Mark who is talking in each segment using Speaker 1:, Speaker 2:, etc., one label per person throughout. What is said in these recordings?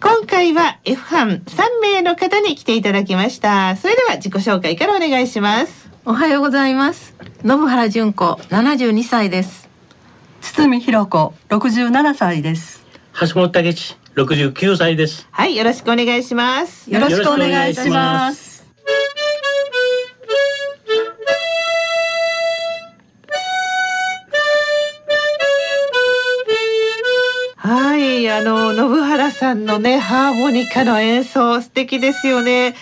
Speaker 1: 今回は F 班3名の方に来ていただきましたそれでは自己紹介からお願いします
Speaker 2: おはようございます信原純子72歳です
Speaker 3: 堤博子67歳です
Speaker 4: 橋本武史69歳です。
Speaker 1: はい、よろしくお願いします。
Speaker 3: よろしくお願いします。
Speaker 1: さんのねハーモニカの演奏素敵ですよね。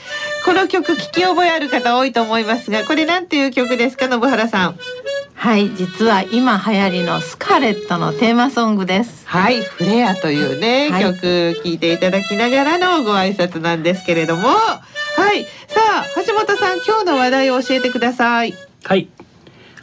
Speaker 1: この曲聞き覚えある方多いと思いますが、これなんていう曲ですか、信原さん？
Speaker 2: はい、実は今流行りのスカーレットのテーマソングです。
Speaker 1: はい、フレアというね、
Speaker 2: はい
Speaker 1: 曲聞いていただきながらのご挨拶なんですけれども、はい、さあ橋本さん今日の話題を教えてください。
Speaker 4: はい。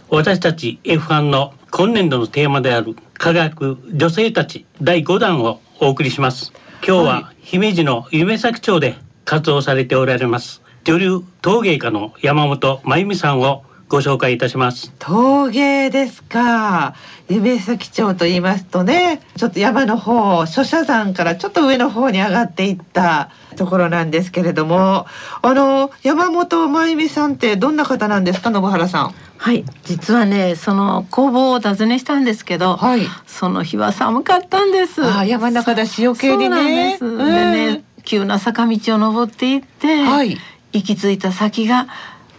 Speaker 4: 私たち F1 の今年度のテーマである科学女性たち第5弾をお送りします。今日は姫路の夢咲町で活動されておられます女流陶芸家の山本真由美さんをご紹介いたします。
Speaker 1: 陶芸ですか夢咲町と言いますとねちょっと山の方諸社山からちょっと上の方に上がっていったところなんですけれどもあの山本真由美さんってどんな方なんですか信原さん
Speaker 2: はい、実はね、その工房を訪ねしたんですけど、
Speaker 1: はい
Speaker 2: その日は寒かったんです。
Speaker 1: あ山の中だし余計に
Speaker 2: そうなんです。
Speaker 1: ねうん
Speaker 2: でね、急な坂道を登っていって、
Speaker 1: はい
Speaker 2: 行き着いた先が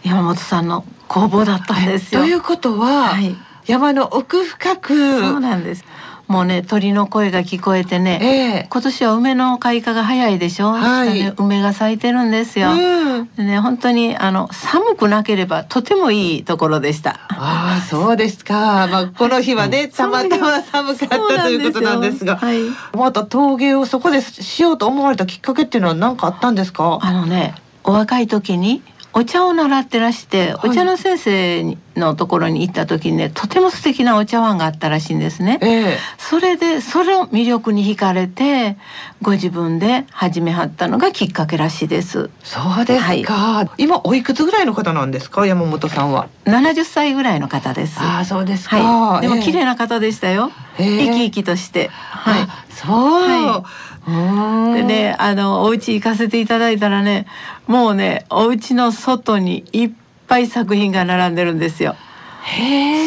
Speaker 2: 山本さんの工房だったんですよ。
Speaker 1: ということは、
Speaker 2: はい
Speaker 1: 山の奥深く
Speaker 2: そうなんです。もうね鳥の声が聞こえてね、
Speaker 1: ええ
Speaker 2: 今年は梅の開花が早いでしょ？
Speaker 1: はい
Speaker 2: ね梅が咲いてるんですよ。
Speaker 1: うん
Speaker 2: でね本当にあの寒くなければとてもいいところでした。
Speaker 1: ああそうですか。まあこの日はね、たまたま寒かったということなんですが、
Speaker 2: そうなんですよ
Speaker 1: また陶芸をそこでしようと思われたきっかけっていうのは何かあったんですか？
Speaker 2: あのねお若い時にお茶を習ってらして、
Speaker 1: はい
Speaker 2: お茶の先生のところに行った時にねとても素敵なお茶碗があったらしいんですね。
Speaker 1: ええ
Speaker 2: それでそれを魅力に惹かれてご自分で始めはったのがきっかけらしいです。
Speaker 1: そうですか。今おいくつぐらいの方なんですか、山本さんは。
Speaker 2: 70歳ぐらいの方です。
Speaker 1: ああそうですか。
Speaker 2: はい。でも
Speaker 1: ええ
Speaker 2: 綺麗な方でしたよ。
Speaker 1: ええ
Speaker 2: 生き生きとして。はい。
Speaker 1: あそう。
Speaker 2: は
Speaker 1: うーん
Speaker 2: でね、あのお家行かせていただいたらね、もうね、お家の外にいっぱい作品が並んでるんですよ。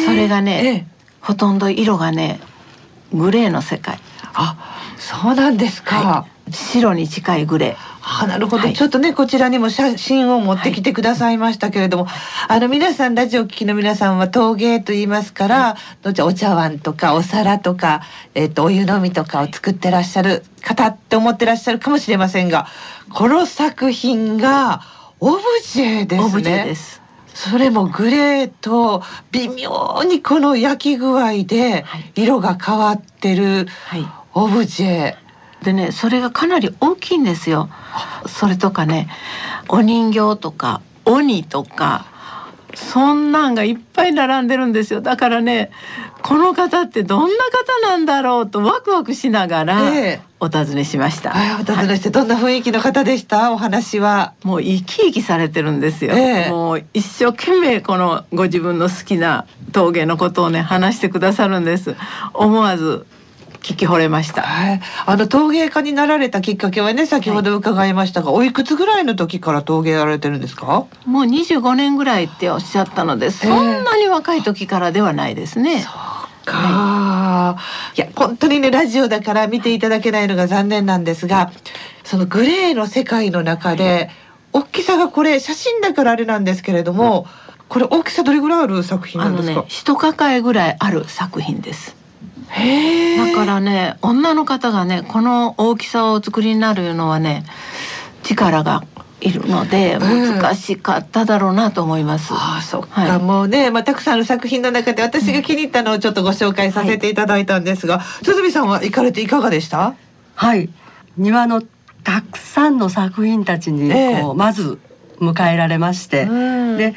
Speaker 2: それが
Speaker 1: え
Speaker 2: ね、
Speaker 1: え
Speaker 2: ほとんど色がね、グレーの世界。
Speaker 1: あそうなんですか。
Speaker 2: はい白に近いグレー。
Speaker 1: あなるほど、
Speaker 2: はい
Speaker 1: ちょっとねこちらにも写真を持ってきてくださいましたけれども、あの皆さんラジオ聞きの皆さんは陶芸と言いますから、どっちお茶碗とかお皿とか、えっとお湯飲みとかを作ってらっしゃる方って思ってらっしゃるかもしれませんがこの作品がオブジェですね。
Speaker 2: オブジェです。
Speaker 1: それもグレーと微妙にこの焼き具合で
Speaker 2: はい
Speaker 1: 色が変わってる
Speaker 2: はい。
Speaker 1: オブジェ。
Speaker 2: でねそれがかなり大きいんですよ。それとかねお人形とか鬼とかそんなんがいっぱい並んでるんですよだからねこの方ってどんな方なんだろうとワクワクしながら
Speaker 1: ええ
Speaker 2: お尋ねしました。
Speaker 1: はい、お尋ねしてどんな雰囲気の方でした、お話は。
Speaker 2: もう生き生きされてるんですよ、
Speaker 1: ええ
Speaker 2: もう一生懸命このご自分の好きな陶芸のことをね話してくださるんです思わず聞き惚れました
Speaker 1: はい、あの陶芸家になられたきっかけはね、先ほど伺いましたが、おいくつぐらいの時から陶芸やられてるんですか？
Speaker 2: もう25年ぐらいっておっしゃったのでそんなに若い時からではないですね、
Speaker 1: か、い、や、本当にね、ラジオだから見ていただけないのが残念なんですが。そのグレーの世界の中で大きさがこれ写真だからあれなんですけれども、これ大きさどれぐらいある作品なんですか？
Speaker 2: ね。一抱えぐらいある作品です
Speaker 1: へえ。
Speaker 2: だからね女の方がねこの大きさをお作りになるのはね力がいるので
Speaker 1: うん。
Speaker 2: 難しかっただろうなと思います、
Speaker 1: ああそっか、
Speaker 2: はい。
Speaker 1: もうね、まあ、たくさんある作品の中で私が気に入ったのをちょっとご紹介させていただいたんですが、鈴さんは行かれていかがでした？
Speaker 3: はい。庭のたくさんの作品たちにこう、
Speaker 1: ええ
Speaker 3: まず迎えられまして、
Speaker 1: うん。
Speaker 3: で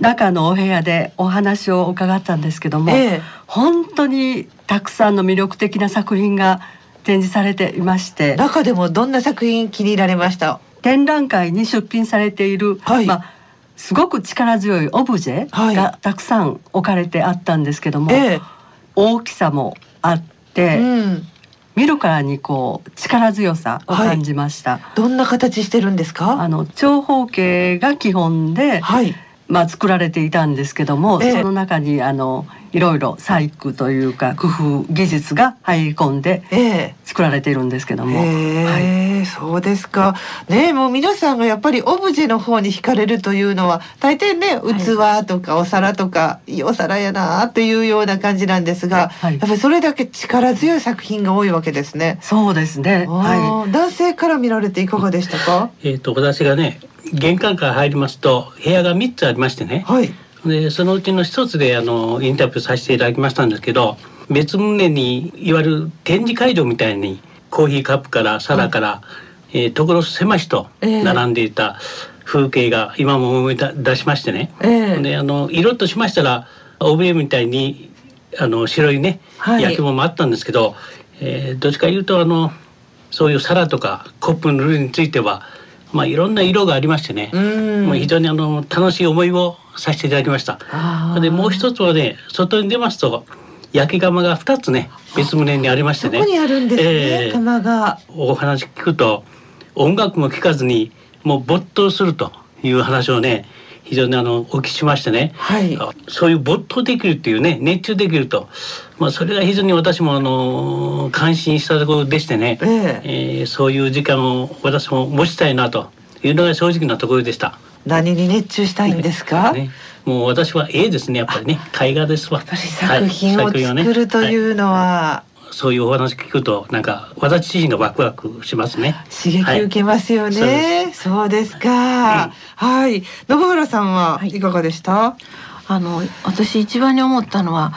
Speaker 3: 中のお部屋でお話を伺ったんですけども、
Speaker 1: ええ。
Speaker 3: 本当にたくさんの魅力的な作品が展示されていまして
Speaker 1: 中でもどんな作品気に入られました？
Speaker 3: 展覧会に出品されている、
Speaker 1: はい。
Speaker 3: まあすごく力強いオブジ
Speaker 1: はい。
Speaker 3: ェがたくさん置かれてあったんですけども、
Speaker 1: え
Speaker 3: 大きさもあっ
Speaker 1: え
Speaker 3: て、
Speaker 1: うん、
Speaker 3: 見るからにこう力強さを感じました。
Speaker 1: どんな形してるんですか？
Speaker 3: あの長方形が基本で、
Speaker 1: はい
Speaker 3: まあ作られていたんですけども、
Speaker 1: ええ。
Speaker 3: その中にあのいろいろ細工というか工夫技術が入り込んで
Speaker 1: ええ
Speaker 3: 作られているんですけども、
Speaker 1: へ
Speaker 3: はい、
Speaker 1: え、そうですか。ねもう皆さんがやっぱりオブジェの方に惹かれるというのは大抵ね器とかお皿とか、い、いお皿やなっていうような感じなんですが、
Speaker 3: はい
Speaker 1: やっぱりそれだけ力強い作品が多いわけですね。
Speaker 3: そうですね。は
Speaker 1: あー男性から見られていかがでしたか？
Speaker 4: えっ、と私がね玄関から入りますと部屋が3つありましてね、
Speaker 1: はい。
Speaker 4: でそのうちの一つであのインタビューさせていただきましたんですけど別棟にいわゆる展示会場みたいにコーヒーカップから皿から、えー所狭しと
Speaker 1: ええ。
Speaker 4: 並んでいた風景が今も思い出しましてね、
Speaker 1: ええ。
Speaker 4: であの色としましたらオブジェみたいにあの白いね、
Speaker 1: はい。
Speaker 4: 焼き物もあったんですけど、えーどっちかいうとあのそういう皿とかコップのルールについてはまあいろんな色がありましてね、
Speaker 1: うん
Speaker 4: もう非常にあの楽しい思いをさせていただきました。
Speaker 1: あー
Speaker 4: でもう一つはね外に出ますと焼き窯が二つね別棟にありましてね
Speaker 1: そこにあるんですね。
Speaker 4: ええ
Speaker 1: 釜が。
Speaker 4: お話聞くと音楽も聴かずにもう没頭するという話をね非常にあのお聞きしましてね、
Speaker 1: はい。
Speaker 4: あそういう没頭できるっていうね熱中できると、まあ、それが非常に私もあの感心したところでしてね、
Speaker 1: ええ。
Speaker 4: えーそういう時間を私も持ちたいなと。いうのが正直なところでした。
Speaker 1: 何に熱中したいんですか？
Speaker 4: ね、もう私は絵ですねやっぱりね。絵画ですわ。
Speaker 1: 作品を
Speaker 4: はい。作
Speaker 1: ると
Speaker 4: はい
Speaker 1: いうのは
Speaker 4: そういうお話聞くとなんか私自身がワクワクしますね。
Speaker 1: 刺激受けますよね。
Speaker 4: はい
Speaker 1: そうですか。はい。信原さんは
Speaker 2: はい
Speaker 1: いかがでした？
Speaker 2: あの私一番に思ったのは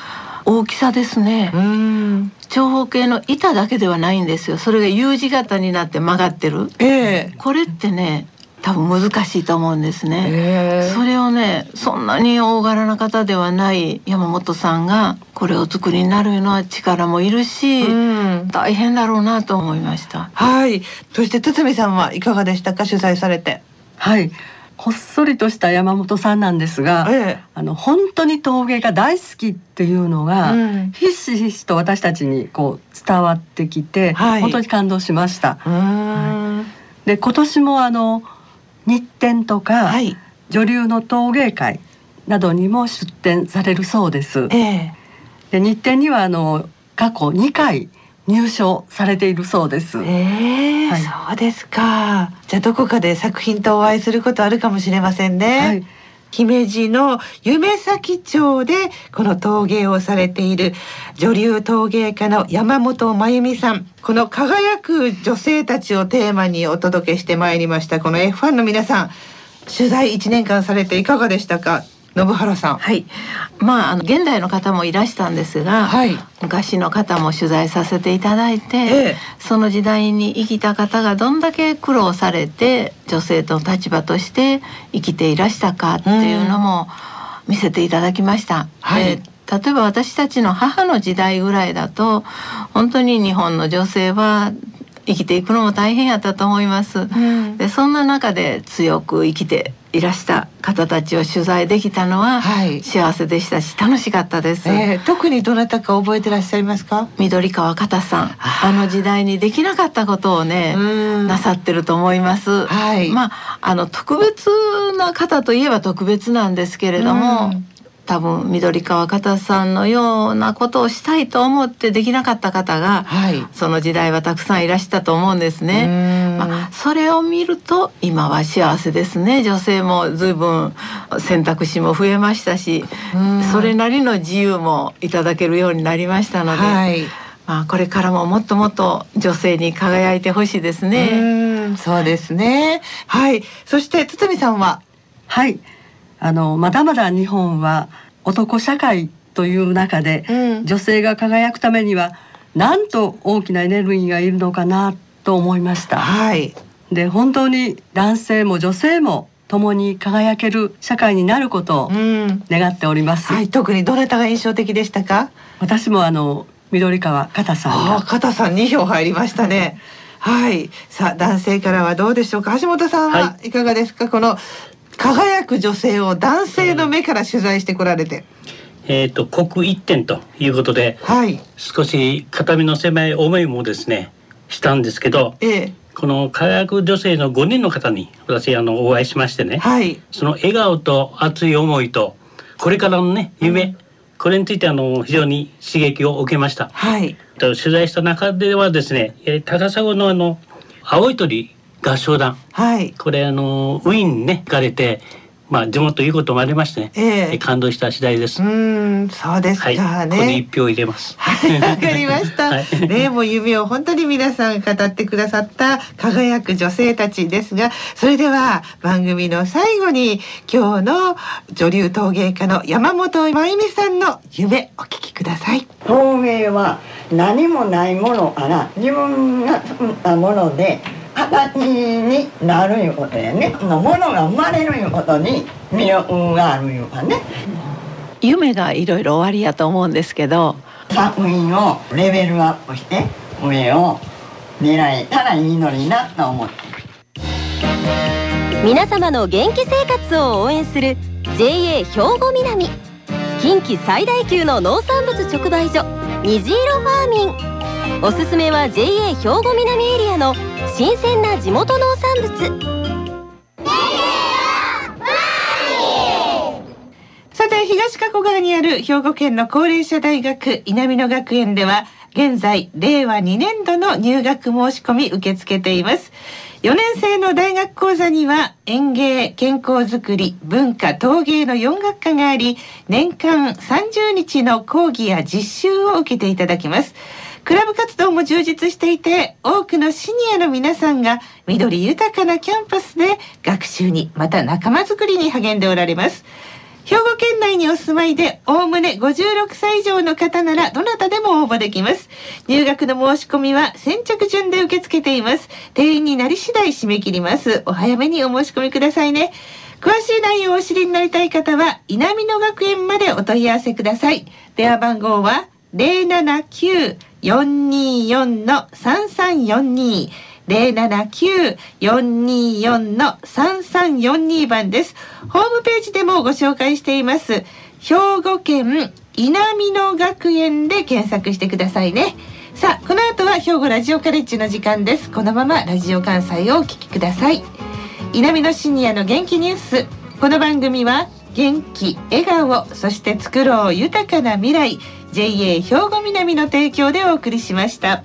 Speaker 2: 大きさですね
Speaker 1: うーん。
Speaker 2: 長方形の板だけではないんですよそれが U 字型になって曲がってる
Speaker 1: ええ
Speaker 2: これってね多分難しいと思うんですね、
Speaker 1: ええ
Speaker 2: それをねそんなに大柄な方ではない山本さんがこれを作りになるのは力もいるし、
Speaker 1: うん。
Speaker 2: 大変だろうなと思いました
Speaker 1: はい。そして堤さんはいかがでしたか？取材されて。
Speaker 3: はい。ほっそりとした山本さんなんですが、
Speaker 1: ええ
Speaker 3: あの本当に陶芸が大好きっていうのが、
Speaker 1: うん
Speaker 3: ひしひしと私たちにこう伝わってきて、
Speaker 1: はい
Speaker 3: 本当に感動しました。
Speaker 1: うーん。
Speaker 3: で今年もあの日展とか、
Speaker 1: はい。
Speaker 3: 女流の陶芸会などにも出展されるそうです。
Speaker 1: ええ
Speaker 3: で日展にはあの過去2回入賞されているそうです。
Speaker 1: ええ
Speaker 3: はい
Speaker 1: そうですか。じゃあどこかで作品とお会いすることあるかもしれませんね。
Speaker 3: はい
Speaker 1: 姫路の夢咲町でこの陶芸をされている女流陶芸家の山本真由美さん。この輝く女性たちをテーマにお届けしてまいりました。この F1 の皆さん取材1年間されていかがでしたか？信原さん。
Speaker 2: はい。まああの現代の方もいらしたんですが、
Speaker 1: はい。
Speaker 2: 昔の方も取材させていただいて、
Speaker 1: ええ。
Speaker 2: その時代に生きた方がどんだけ苦労されて女性の立場として生きていらしたかっていうのも見せていただきました。
Speaker 1: はい。
Speaker 2: で例えば私たちの母の時代ぐらいだと本当に日本の女性は生きていくのも大変やったと思います。
Speaker 1: ん。
Speaker 2: でそんな中で強く生きていらした方たちを取材できたのは
Speaker 1: はい。
Speaker 2: 幸せでしたし楽しかったです。
Speaker 1: ええ特にどなたか覚えてらっしゃいますか？
Speaker 2: 緑川片さん
Speaker 1: あ
Speaker 2: あの時代にできなかったことをね
Speaker 1: うん。
Speaker 2: なさってると思います。
Speaker 1: はい。
Speaker 2: まああの特別な方といえば特別なんですけれども、
Speaker 1: うん。
Speaker 2: 多分緑川片さんのようなことをしたいと思ってできなかった方が、
Speaker 1: はい。
Speaker 2: その時代はたくさんいらしたと思うんです
Speaker 1: う
Speaker 2: ね。あ、それを見ると今は幸せですね。女性も随分選択肢も増えましたし、それなりの自由もいただけるようになりましたので、はい、まあ、これからももっともっと女性に輝いてほしいですね。
Speaker 1: そうですね。はい。そして堤さんは？
Speaker 3: はい。あのまだまだ日本は男社会という中で、うん、女性が輝くためにはなんと大きなエネルギーがいるのかなと思いました。
Speaker 1: はい、
Speaker 3: で本当に男性も女性も共に輝ける社会になることを願っております。
Speaker 1: うんはい、特にどなたが印象的でしたか？
Speaker 3: 私もあの緑川片さん
Speaker 1: が。片さん2票入りましたね。はい。さあ男性からはどうでしょうか？橋本さんはいかがですか？はい、この輝く女性を男性の目から取材してこられて。
Speaker 4: えっ、ー、と国一点ということで、はい、少し肩身の狭い思いもですねしたんですけど、ええ、この輝く女性の5人の方に私あのお会いしましてね、はい、その笑顔と熱い思いとこれからのね夢、うん、これについてあの非常に刺激を受けました。はい、と取材した中ではですね高砂のあの青い鳥合唱団、はい、これあのウィーンね行かれてまあ地元いうこともありましてね、えー、感動した次第です。う
Speaker 1: ん、そうですかね。はい、
Speaker 4: こ一票入れます。
Speaker 1: はい、わかりました。はい、ね、もう夢を本当に皆さん語ってくださった輝く女性たちですが、それでは番組の最後に今日の女流陶芸家の山本真由美さんの夢お聞きください。
Speaker 5: 陶芸は何もないものから自分が作ったもので。形になるいうことやねのものが生まれるいうことに魅力があるいうかね。
Speaker 2: 夢がいろいろ終わりやと思うんですけど
Speaker 5: 作品をレベルアップして上を狙えたらいいのになと思って。
Speaker 6: 皆様の元気生活を応援する JA 兵庫南。近畿最大級の農産物直売所虹色ファーミンおすすめは JA 兵庫南エリアの新鮮な地元農産物。
Speaker 1: さて東加古川にある兵庫県の高齢者大学稲美野学園では現在令和2年度の入学申し込み受け付けています。4年生の大学講座には園芸、健康づくり、文化、陶芸の4学科があり年間30日の講義や実習を受けていただきます。クラブ活動も充実していて多くのシニアの皆さんが緑豊かなキャンパスで学習にまた仲間づくりに励んでおられます。兵庫県内にお住まいでおおむね56歳以上の方ならどなたでも応募できます。入学の申し込みは先着順で受け付けています。定員になり次第締め切ります。お早めにお申し込みくださいね。詳しい内容をお知りになりたい方は稲美野学園までお問い合わせください。電話番号は079 079-424の3342 079-424の3342番です。ホームページでもご紹介しています。兵庫県稲美野学園で検索してくださいね。さあ、この後は兵庫ラジオカレッジの時間です。このままラジオ関西をお聞きください。稲美野シニアの元気ニュース。この番組は元気、笑顔、そして作ろう豊かな未来。JA 兵庫南の提供でお送りしました。